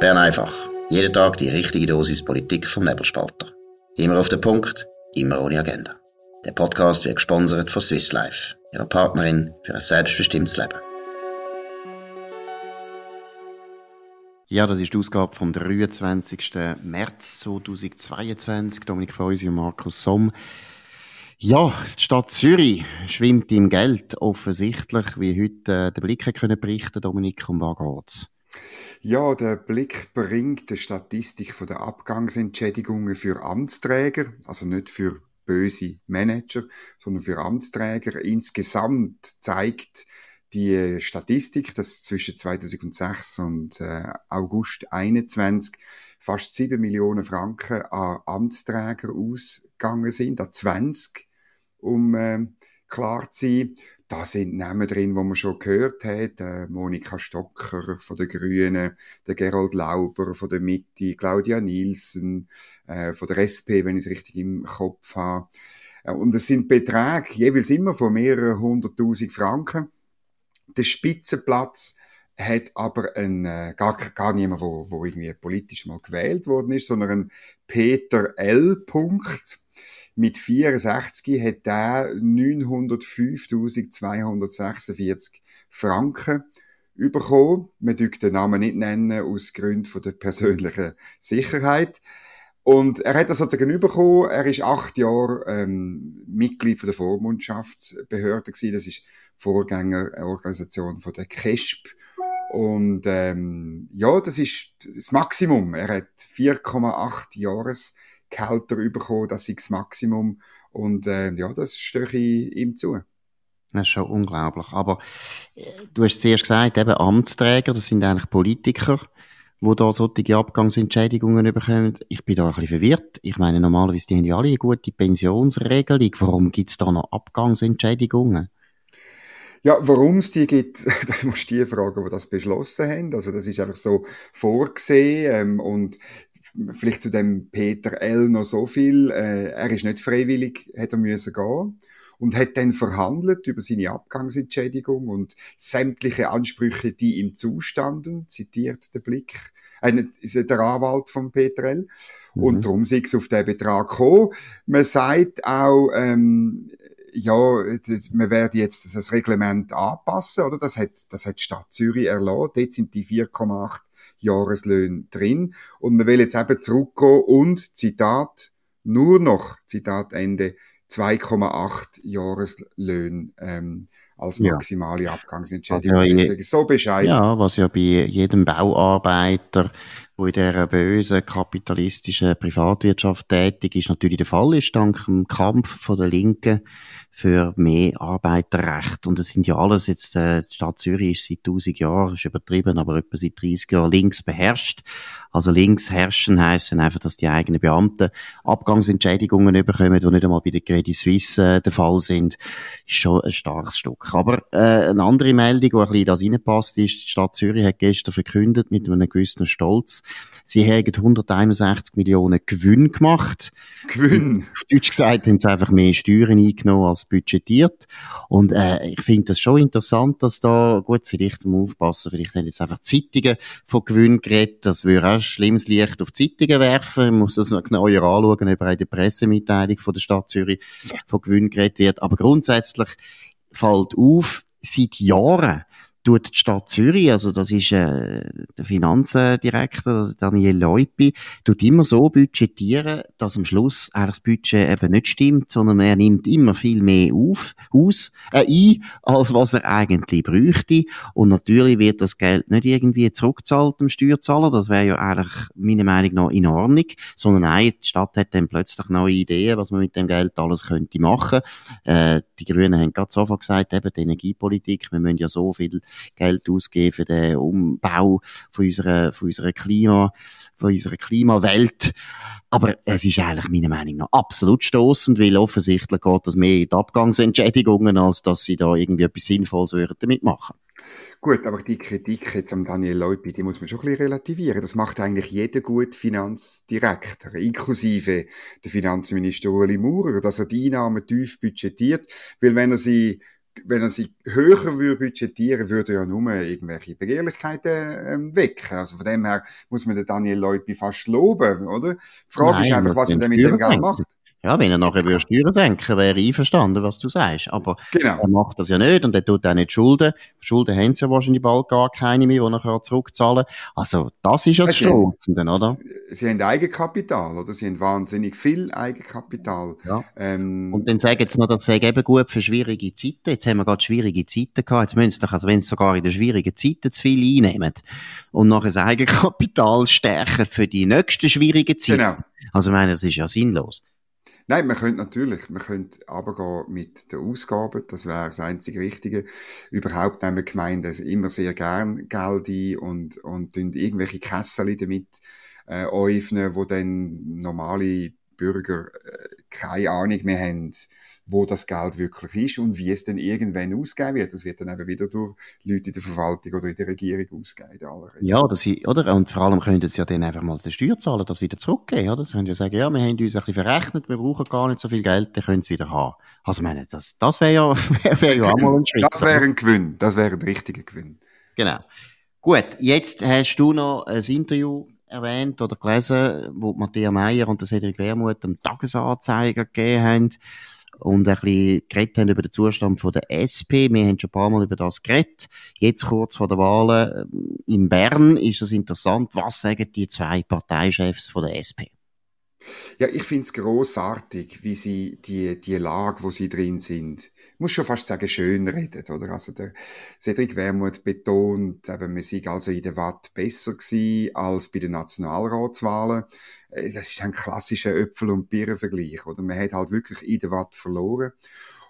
Bern einfach. Jeden Tag die richtige Dosis Politik vom Nebelspalter. Immer auf den Punkt, immer ohne Agenda. Der Podcast wird gesponsert von Swiss Life, ihrer Partnerin für ein selbstbestimmtes Leben. Ja, das ist die Ausgabe vom 23. März 2022. Dominik Feusi und Markus Somm. Ja, die Stadt Zürich schwimmt im Geld, offensichtlich, wie heute äh, der Blick können berichten, Dominik, um was geht's? Ja, der Blick bringt die Statistik von der Abgangsentschädigungen für Amtsträger, also nicht für böse Manager, sondern für Amtsträger. Insgesamt zeigt die Statistik, dass zwischen 2006 und äh, August 2021 fast 7 Millionen Franken an Amtsträger ausgegangen sind, an 20, um äh, klar zu sein. Da sind Namen drin, wo man schon gehört hat. Äh, Monika Stocker von den Grünen, der Gerold Lauber von der Mitte, Claudia Nielsen äh, von der SP, wenn ich es richtig im Kopf habe. Äh, und es sind Beträge jeweils immer von mehreren hunderttausend Franken. Der Spitzenplatz hat aber ein, äh, gar, gar niemand, wo, wo irgendwie politisch mal gewählt worden ist, sondern ein Peter L. Punkt mit 64 hat er 905.246 Franken bekommen. Man dürfte den Namen nicht nennen, aus Gründen der persönlichen Sicherheit. Und er hat das sozusagen bekommen. Er ist acht Jahre ähm, Mitglied der Vormundschaftsbehörde gewesen. Das ist Vorgängerorganisation von der KESP. Und ähm, ja, das ist das Maximum. Er hat 4,8 Jahres Gehälter bekommen, das ist das Maximum. Und äh, ja, das stehe ich ihm zu. Das ist schon unglaublich. Aber äh, du hast zuerst gesagt, eben Amtsträger, das sind eigentlich Politiker, die da solche Abgangsentschädigungen bekommen. Ich bin da ein bisschen verwirrt. Ich meine, normalerweise die haben ja alle eine gute Pensionsregelung. Warum gibt es da noch Abgangsentschädigungen? Ja, warum es die gibt, das musst du die fragen, die das beschlossen haben. Also das ist einfach so vorgesehen ähm, und vielleicht zu dem Peter L. noch so viel. Äh, er ist nicht freiwillig, hätte er müssen gehen und hat dann verhandelt über seine Abgangsentschädigung und sämtliche Ansprüche, die ihm zustanden, zitiert der Blick, äh, der Anwalt von Peter L. Mhm. Und darum sei es auf den Betrag gekommen. Man sagt auch, ähm, ja, das, wir werden jetzt das Reglement anpassen, oder? Das hat, das hat die Stadt Zürich erlaubt. Dort sind die 4,8 Jahreslöhne drin. Und man will jetzt eben zurückgehen und, Zitat, nur noch, Zitat Ende, 2,8 Jahreslöhne ähm, als maximale ja. Abgangsentschädigung. Ja, so Bescheid. Ja, was ja bei jedem Bauarbeiter, wo in dieser bösen kapitalistischen Privatwirtschaft tätig ist, natürlich der Fall ist, dank dem Kampf von der Linken für mehr Arbeiterrecht. Und das sind ja alles jetzt, äh, die Stadt Zürich ist seit 1000 Jahren, ist übertrieben, aber etwa seit 30 Jahren links beherrscht. Also links herrschen heißen einfach, dass die eigenen Beamten Abgangsentschädigungen bekommen, die nicht einmal bei der Credit Suisse äh, der Fall sind, ist schon ein starkes Stück. Aber äh, eine andere Meldung, die ein bisschen das reinpasst, ist, die Stadt Zürich hat gestern verkündet mit einem gewissen Stolz, sie haben 161 Millionen Gewinn gemacht. Gewinn? Auf Deutsch gesagt haben sie einfach mehr Steuern eingenommen als budgetiert. Und äh, ich finde das schon interessant, dass da, gut, vielleicht muss aufpassen, vielleicht haben jetzt einfach Zeitungen von Gewinn geredet, das würde auch schlimmes Licht auf Zeitungen werfen. Man muss das noch genauer anschauen, ob in der Pressemitteilung von der Stadt Zürich von Gewinn geredet wird. Aber grundsätzlich fällt auf, seit Jahren tut die Stadt Zürich, also das ist äh, der Finanzdirektor Daniel Leupi, tut immer so budgetieren, dass am Schluss eigentlich das Budget eben nicht stimmt, sondern er nimmt immer viel mehr auf, aus, äh, ein, als was er eigentlich bräuchte. Und natürlich wird das Geld nicht irgendwie zurückgezahlt dem Steuerzahler, das wäre ja eigentlich meiner Meinung nach in Ordnung, sondern nein, die Stadt hat dann plötzlich neue Ideen, was man mit dem Geld alles könnte machen. Äh, die Grünen haben gerade sofort gesagt, eben die Energiepolitik, wir müssen ja so viel Geld ausgeben für den Umbau von unserer, von unserer Klima, von unserer Klimawelt. Aber es ist eigentlich meiner Meinung nach absolut stoßend, weil offensichtlich geht das mehr in die Abgangsentschädigungen, als dass sie da irgendwie etwas Sinnvolles würden damit machen. Gut, aber die Kritik jetzt am Daniel Leupi, die muss man schon ein bisschen relativieren. Das macht eigentlich jeder gut Finanzdirektor, inklusive der Finanzminister Ueli Maurer, dass er die Einnahmen tief budgetiert, weil wenn er sie wenn er sie höher würde budgetieren, würde er ja nur irgendwelche Begehrlichkeiten ähm, wecken. Also von dem her muss man den Daniel Leupi fast loben, oder? Die Frage Nein, ist einfach, was man denn mit dem Geld macht. Ja, wenn er nachher würde Steuern senken, wäre ich einverstanden, was du sagst. Aber genau. er macht das ja nicht und er tut auch nicht Schulden. Schulden haben sie ja wahrscheinlich bald gar keine mehr, die er zurückzahlen kann. Also, das ist ja das Schrotzende, oder? Sie haben Eigenkapital, oder? Sie haben wahnsinnig viel Eigenkapital. Ja. Ähm, und dann sagen sie noch, das sei eben gut für schwierige Zeiten. Jetzt haben wir gerade schwierige Zeiten gehabt. Jetzt müssen sie doch, also wenn sie sogar in den schwierigen Zeiten zu viel einnehmen und nachher das Eigenkapital stärken für die nächsten schwierigen Zeiten. Genau. Also, ich meine, das ist ja sinnlos. Nein, man könnte natürlich, man könnte aber mit den Ausgaben, das wäre das einzige Richtige. Überhaupt nehmen Gemeinden immer sehr gern Geld ein und, und irgendwelche Kessel damit äh, öffnen, wo dann normale Bürger äh, keine Ahnung mehr haben, wo das Geld wirklich ist und wie es dann irgendwann ausgegeben wird. Das wird dann eben wieder durch Leute in der Verwaltung oder in der Regierung ausgegeben. Ja, das, oder? Und vor allem können sie ja dann einfach mal den Steuerzahler das wieder zurückgeben, oder? Sie können ja sagen, ja, wir haben uns ein bisschen verrechnet, wir brauchen gar nicht so viel Geld, dann können sie wieder haben. Also, meine, das, das wäre ja, wäre wär ja auch mal ein Schritt. Das wäre ein Gewinn. Das wäre ein richtiger Gewinn. Genau. Gut, jetzt hast du noch ein Interview erwähnt oder gelesen, wo Matthias Meyer und der Cedric Wermuth am Tagesanzeiger gegeben haben und ein bisschen geredet haben über den Zustand von der SP. Wir haben schon ein paar Mal über das geredet. Jetzt kurz vor der Wahlen ähm, in Bern ist es interessant. Was sagen die zwei Parteichefs von der SP? Ja, ich finde es grossartig, wie sie die, die Lage, wo sie drin sind, muss schon fast sagen, schön reden, oder? Also der Cedric Wermuth betont, eben, wir sind also in der Watt besser gewesen als bei den Nationalratswahlen. Äh, das ist ein klassischer Äpfel- und Birnenvergleich, oder? Man hat halt wirklich in der Watt verloren.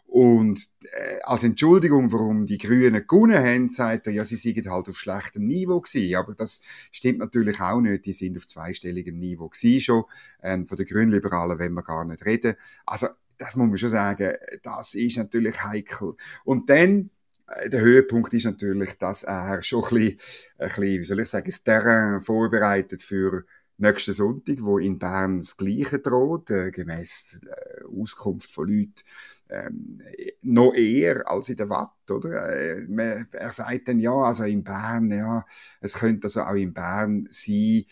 Und äh, als Entschuldigung, warum die Grünen gewonnen haben, sagt er, ja, sie seien halt auf schlechtem Niveau gewesen. Aber das stimmt natürlich auch nicht. Die sind auf zweistelligem Niveau gewesen schon. Ähm, von den Grünliberalen wollen wir gar nicht reden. Also, das muss man schon sagen, das ist natürlich heikel. Und dann, äh, der Höhepunkt ist natürlich, dass er schon ein bisschen, ein bisschen wie soll ich sagen, das Terrain vorbereitet für nächsten Sonntag, wo in Bern das Gleiche droht, äh, gemäß äh, Auskunft von Leuten, ähm, noch eher als in der Watt, oder? Äh, er sagt dann, ja, also in Bern, ja, es könnte also auch in Bern sein,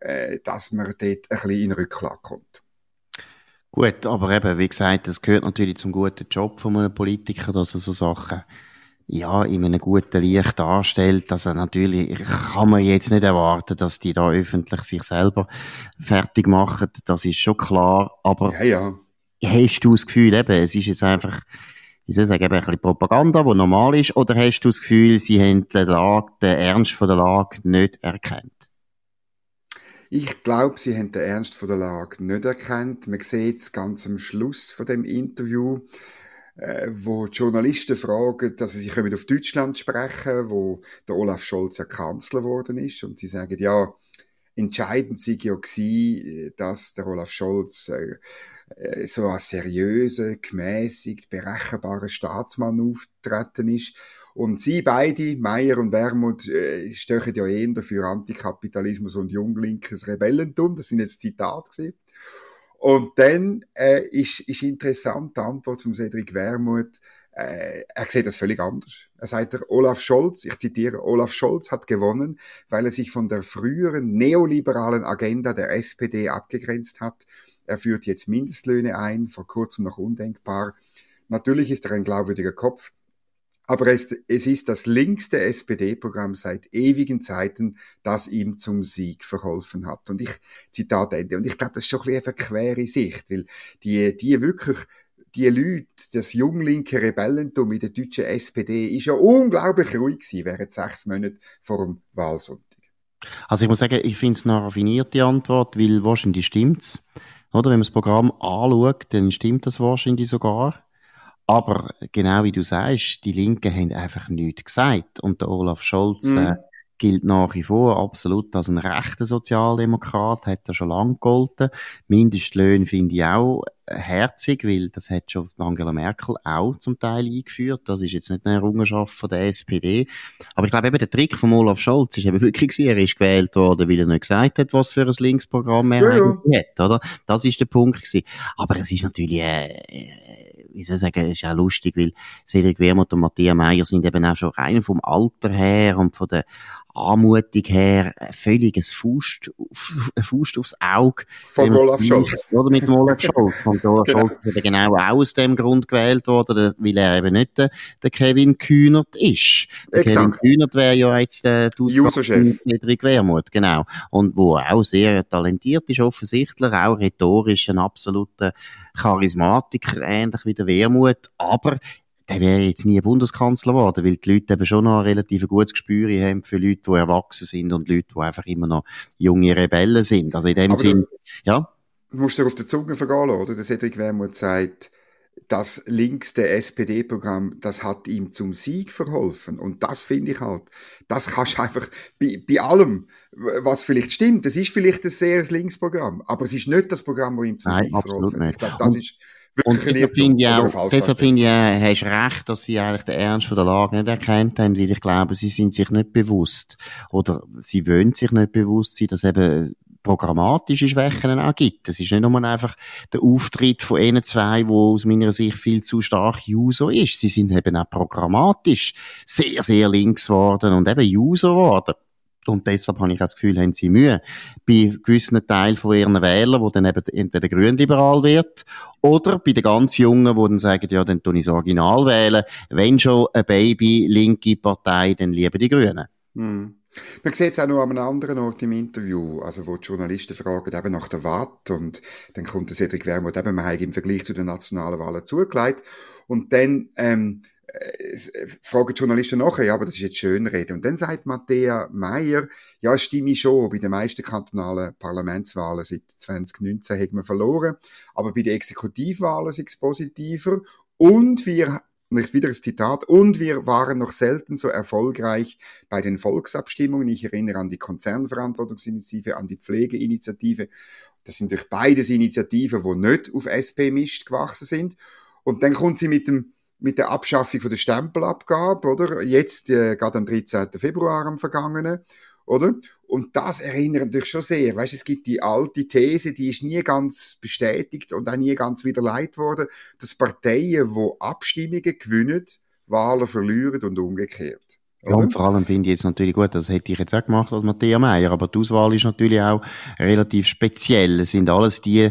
äh, dass man dort ein bisschen in Rücklage kommt. Gut, aber eben, wie gesagt, das gehört natürlich zum guten Job von einem Politiker, dass er so Sachen ja, in einem guten Licht darstellt. Also natürlich kann man jetzt nicht erwarten, dass die da öffentlich sich selber fertig machen. Das ist schon klar. Aber ja, ja hast du das Gefühl, eben, es ist jetzt einfach, wie soll ich sagen, ein bisschen Propaganda, die normal ist, oder hast du das Gefühl, sie haben den, Lage, den Ernst von der Lage nicht erkannt? Ich glaube, sie haben den Ernst von der Lage nicht erkannt. Man sieht es ganz am Schluss von dem Interview, äh, wo die Journalisten fragen, dass sie sich auf Deutschland sprechen, wo der Olaf Scholz ja Kanzler geworden ist, und sie sagen, ja, entscheidend sei ja gewesen, dass der Olaf Scholz äh, äh, so als seriöser, gemäßigt, berechenbarer Staatsmann auftreten ist. Und sie beide, Meyer und Wermuth, äh, stechen ja eher für Antikapitalismus und junglinkes Rebellentum. Das sind jetzt Zitate gewesen. Und dann äh, ist, ist interessant die Antwort von Cedric Wermuth, äh, er sieht das völlig anders. Er sagt, der Olaf Scholz, ich zitiere, Olaf Scholz hat gewonnen, weil er sich von der früheren neoliberalen Agenda der SPD abgegrenzt hat er führt jetzt Mindestlöhne ein, vor kurzem noch undenkbar. Natürlich ist er ein glaubwürdiger Kopf, aber es, es ist das linkste SPD-Programm seit ewigen Zeiten, das ihm zum Sieg verholfen hat. Und ich, Zitat Ende. Und ich glaube, das ist schon ein bisschen eine verquere Sicht, weil die, die wirklich die Leute, das junglinke Rebellentum in der deutschen SPD, ist ja unglaublich ruhig gewesen während sechs Monaten vor dem Wahlsonntag. Also ich muss sagen, ich finde es eine raffinierte Antwort, weil wahrscheinlich stimmt's. Oder? Wenn man das Programm anschaut, dann stimmt das wahrscheinlich sogar. Aber genau wie du sagst, die Linken haben einfach nichts gesagt. Und der Olaf Scholz mm. äh, gilt nach wie vor absolut als ein rechter Sozialdemokrat, hat er schon lange gegolten. Mindestlöhne finde ich auch herzig, weil das hat schon Angela Merkel auch zum Teil eingeführt. Das ist jetzt nicht eine Errungenschaft von der SPD. Aber ich glaube eben, der Trick von Olaf Scholz ist eben wirklich er ist gewählt worden, weil er nicht gesagt hat, was für ein Linksprogramm er ja, ja. hat, oder? Das ist der Punkt gewesen. Aber es ist natürlich, äh, wie soll ich sagen, ist auch lustig, weil Cedric Wermuth und Matthias Meyer sind eben auch schon rein vom Alter her und von der Anmutung her völlig ein Faust, ein Faust aufs Auge. Von Olaf Scholz. Oder mit dem Olaf Scholz. Und Olaf genau. Scholz ist genau auch aus dem Grund gewählt worden, weil er eben nicht der, der Kevin Kühnert ist. Der Exakt. Kevin Kühnert wäre ja jetzt der Ausgangschef. Friedrich Wermuth, genau. Und wo auch sehr talentiert ist, offensichtlich, auch rhetorisch ein absoluter Charismatiker, ähnlich wie der Wermuth. Aber der wäre jetzt nie Bundeskanzler geworden, weil die Leute eben schon noch ein relativ gutes Gespür haben für Leute, die erwachsen sind und Leute, die einfach immer noch junge Rebellen sind. Also in dem Aber Sinn, ja. Du musst dir auf die Zunge vergehen oder? Der Cedric Wermuth sagt, das linkste SPD-Programm, das hat ihm zum Sieg verholfen. Und das finde ich halt, das kannst du einfach bei, bei allem, was vielleicht stimmt, das ist vielleicht ein sehr Linksprogramm, aber es ist nicht das Programm, das ihm zum Nein, Sieg verholfen hat. Glaube, das ist und deshalb finde ich auch, deshalb finde ich, äh, hast recht, dass sie eigentlich den Ernst von der Lage nicht erkannt haben, weil ich glaube, sie sind sich nicht bewusst, oder sie wollen sich nicht bewusst sein, dass eben programmatische Schwächen auch gibt. Es ist nicht nur einfach der Auftritt von ihnen zwei, wo aus meiner Sicht viel zu stark User ist. Sie sind eben auch programmatisch sehr, sehr links geworden und eben User geworden. Und deshalb habe ich das Gefühl, haben sie Mühe. Bei gewissen Teilen von ihren Wählern, wo dann eben entweder grünliberal wird, oder bei den ganz Jungen, wo dann sagen, ja, dann tue ich das Original wählen. Wenn schon eine Baby-linke Partei, dann lieber die Grünen. Hm. Man sieht es auch noch an einem anderen Ort im Interview, also wo die Journalisten fragen eben nach der Watt und dann kommt der Cedric Wermuth eben, man im Vergleich zu den nationalen Wahlen zugelegt und dann ähm, äh, fragen die Journalisten nachher, ja, aber das ist jetzt schön reden. Und dann sagt Matthäa Meyer, ja, stimme schon, bei den meisten kantonalen Parlamentswahlen seit 2019 hat man verloren, aber bei den Exekutivwahlen ist es positiver und wir nicht wieder das Zitat, und wir waren noch selten so erfolgreich bei den Volksabstimmungen. Ich erinnere an die Konzernverantwortungsinitiative, an die Pflegeinitiative. Das sind durch beides Initiativen, die nicht auf SP-Mist gewachsen sind. Und dann kommt sie mit dem mit der Abschaffung von der Stempelabgabe, oder? Jetzt, äh, gerade am 13. Februar am vergangenen, oder? Und das erinnert natürlich schon sehr. Weißt, es gibt die alte These, die ist nie ganz bestätigt und auch nie ganz widerlegt worden, dass Parteien, wo Abstimmungen gewinnen, Wahlen verlieren und umgekehrt. Ja, und vor allem finde ich jetzt natürlich gut, das hätte ich jetzt auch gemacht als Matthias Meyer, aber die Auswahl ist natürlich auch relativ speziell. Es sind alles die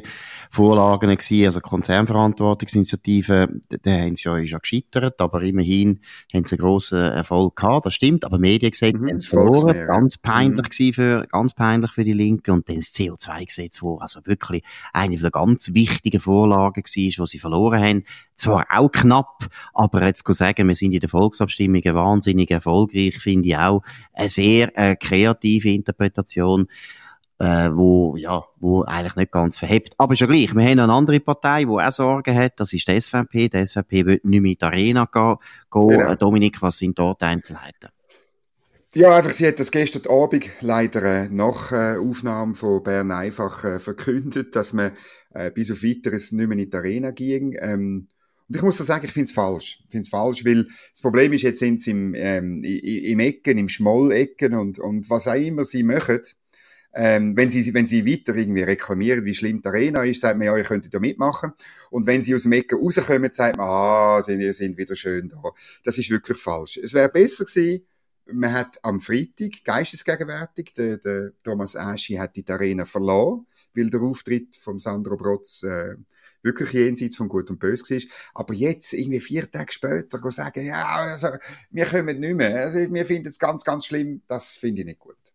Vorlagen gewesen, also Konzernverantwortungsinitiative, da haben sie ja, ist ja gescheitert, aber immerhin haben sie einen grossen Erfolg gehabt, das stimmt, aber Mediengesetz mhm, haben sie verloren, ganz peinlich mhm. für, ganz peinlich für die Linken und dann das CO2-Gesetz, wo also wirklich eine der ganz wichtigen Vorlagen war, die sie verloren haben, zwar auch knapp, aber jetzt zu sagen, wir sind in der Volksabstimmung wahnsinnig erfolgreich, finde ich auch eine sehr äh, kreative Interpretation äh, wo, ja, wo eigentlich nicht ganz verhebt. Aber schon gleich, wir haben eine andere Partei, die auch Sorgen hat, das ist die SVP. Die SVP will nicht mehr in die Arena gehen. Genau. Dominik, was sind dort die Einzelheiten? Ja, einfach, sie hat das gestern Abend leider äh, nach äh, Aufnahme von Bern einfach äh, verkündet, dass man äh, bis auf weiteres nicht mehr in die Arena ging. Ähm, und ich muss sagen, ich finde es falsch. Ich finde es falsch, weil das Problem ist, jetzt sind sie im, ähm, im Ecken, im Schmollecken und, und was auch immer sie machen, ähm, wenn, sie, wenn sie weiter irgendwie reklamieren, wie schlimm die Arena ist, sagt man, ja, ihr könntet da mitmachen. Und wenn sie aus dem Ecken rauskommen, sagt man, ah, sie sind wieder schön da. Das ist wirklich falsch. Es wäre besser gewesen, man hat am Freitag geistesgegenwärtig, der, der Thomas Aschi hat die Arena verloren, weil der Auftritt von Sandro Brotz äh, wirklich jenseits von Gut und Böse war. Aber jetzt, irgendwie vier Tage später, sagen, ja, also, wir kommen nicht mehr. Also, wir finden es ganz, ganz schlimm. Das finde ich nicht gut.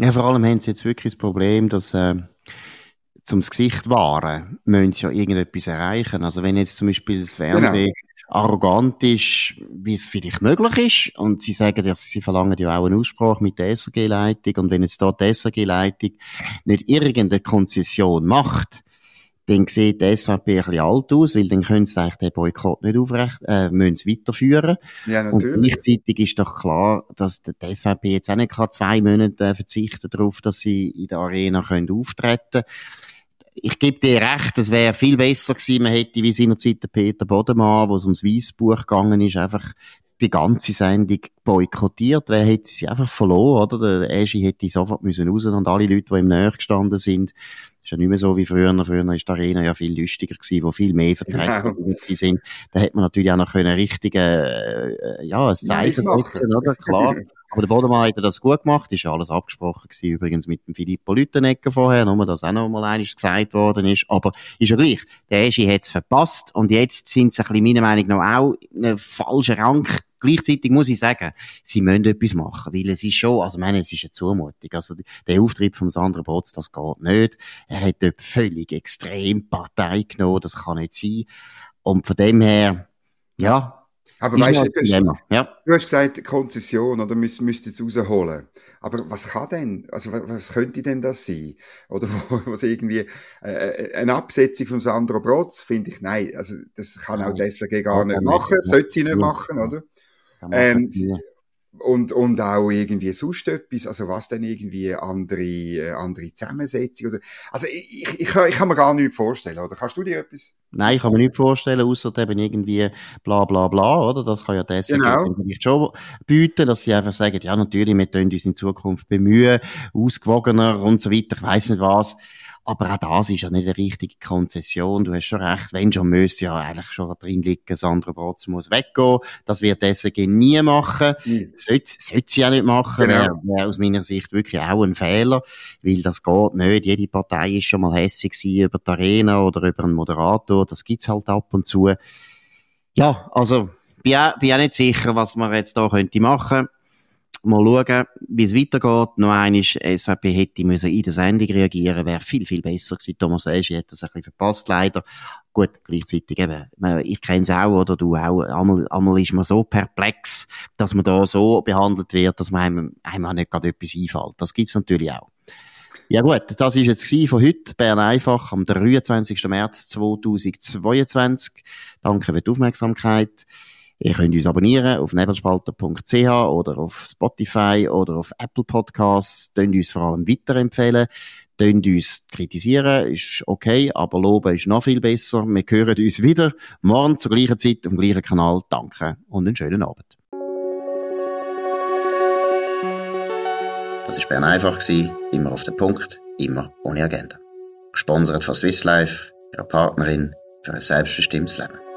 Ja, vor allem haben sie jetzt wirklich das Problem, dass äh, zum Gesicht wahren, müssen sie ja irgendetwas erreichen. Also wenn jetzt zum Beispiel das Fernsehen genau. arrogant ist, wie es vielleicht möglich ist, und sie sagen, dass sie verlangen ja auch einen Aussprache mit der SRG-Leitung, und wenn jetzt dort die SRG-Leitung nicht irgendeine Konzession macht, dann sieht die SVP ein bisschen alt aus, weil dann können sie eigentlich den Boykott nicht aufrecht, äh, müssen sie weiterführen. Ja, natürlich. Und gleichzeitig ist doch klar, dass die SVP jetzt auch nicht kann zwei Monate äh, verzichten darauf, dass sie in der Arena können auftreten ich gebe dir recht, es wäre viel besser gewesen, man hätte wie seinerzeit der Peter Bodemann, wo es ums Weissbuch gegangen ist, einfach die ganze Sendung boykottiert. Wer hätte sie einfach verloren, oder? Der Egi hätte sofort müssen raus und alle Leute, die im Nähe gestanden sind, ist ja nicht mehr so wie früher. Früher war die Arena ja viel lustiger gewesen, wo viel mehr Vertreter genau. sind. Da hätte man natürlich auch noch können richtige, äh, ja, ein Zeichen setzen, oder? Klar. Aber der Bodemann hat das gut gemacht, ist ja alles abgesprochen gewesen, übrigens mit dem Filippo Lüttenegger vorher, nur dass auch noch mal eines gesagt worden ist. Aber ist ja gleich, der Eschi hat es verpasst und jetzt sind sie ein bisschen meiner Meinung nach auch in einem falschen Rang Gleichzeitig muss ich sagen, sie müssen etwas machen, weil es ist schon, also ich meine, es ist eine Zumutung. Also der Auftritt von Sandra Botz, das geht nicht. Er hat dort völlig extrem Partei genommen, das kann nicht sein. Und von dem her, ja, aber weißt du, du, ja. du hast gesagt, Konzession, oder müsst, müsst jetzt rausholen. Aber was kann denn, also was, was könnte denn das sein? Oder was irgendwie, äh, äh, eine Absetzung von Sandro Brotz, finde ich, nein, also das kann auch die SRG gar nicht machen, sollte sie nicht machen, oder? Ähm, und, und auch irgendwie sonst etwas, also was denn irgendwie andere, äh, andere Zusammensetzung oder, also ich, ich, ich, kann mir gar nichts vorstellen, oder? Kannst du dir etwas? Nein, ich kann mir nichts vorstellen, außer eben irgendwie bla, bla, bla, oder? Das kann ja das genau. vielleicht schon bieten, dass sie einfach sagen, ja, natürlich, wir können uns in Zukunft bemühen, ausgewogener und so weiter, ich weiss nicht was. Aber auch das ist ja nicht eine richtige Konzession. Du hast schon recht, wenn schon müsste ja eigentlich schon drin liegen, Sandra Brotz muss weggehen. Das wird SG nie machen. Mhm. Sollte, sollte sie auch nicht machen. Genau. Wäre wär aus meiner Sicht wirklich auch ein Fehler. Weil das geht nicht. Jede Partei ist schon mal hässig über die Arena oder über einen Moderator. Das gibt's halt ab und zu. Ja, also, bin auch, bin auch nicht sicher, was man jetzt da könnte machen mal schauen, wie es weitergeht. Noch einmal, SVP hätte müssen in der Sendung reagieren, wäre viel, viel besser gewesen. Thomas Eschi hat das ein bisschen verpasst, leider. Gut, gleichzeitig eben, ich kenne es auch, oder du auch, einmal, einmal ist man so perplex, dass man da so behandelt wird, dass man einem, einem auch nicht gerade etwas einfällt. Das gibt's natürlich auch. Ja gut, das ist jetzt von heute. Bern einfach am 23. März 2022. Danke für die Aufmerksamkeit. Ihr könnt uns abonnieren auf nebelspalter.ch oder auf Spotify oder auf Apple Podcasts. Könnt uns vor allem weiterempfehlen. Könnt uns kritisieren, ist okay, aber loben ist noch viel besser. Wir hören uns wieder morgen zur gleichen Zeit dem gleichen Kanal. Danke und einen schönen Abend. Das war Bern einfach, immer auf den Punkt, immer ohne Agenda. Gesponsert von Swiss Life, ihrer Partnerin für ein selbstbestimmtes Leben.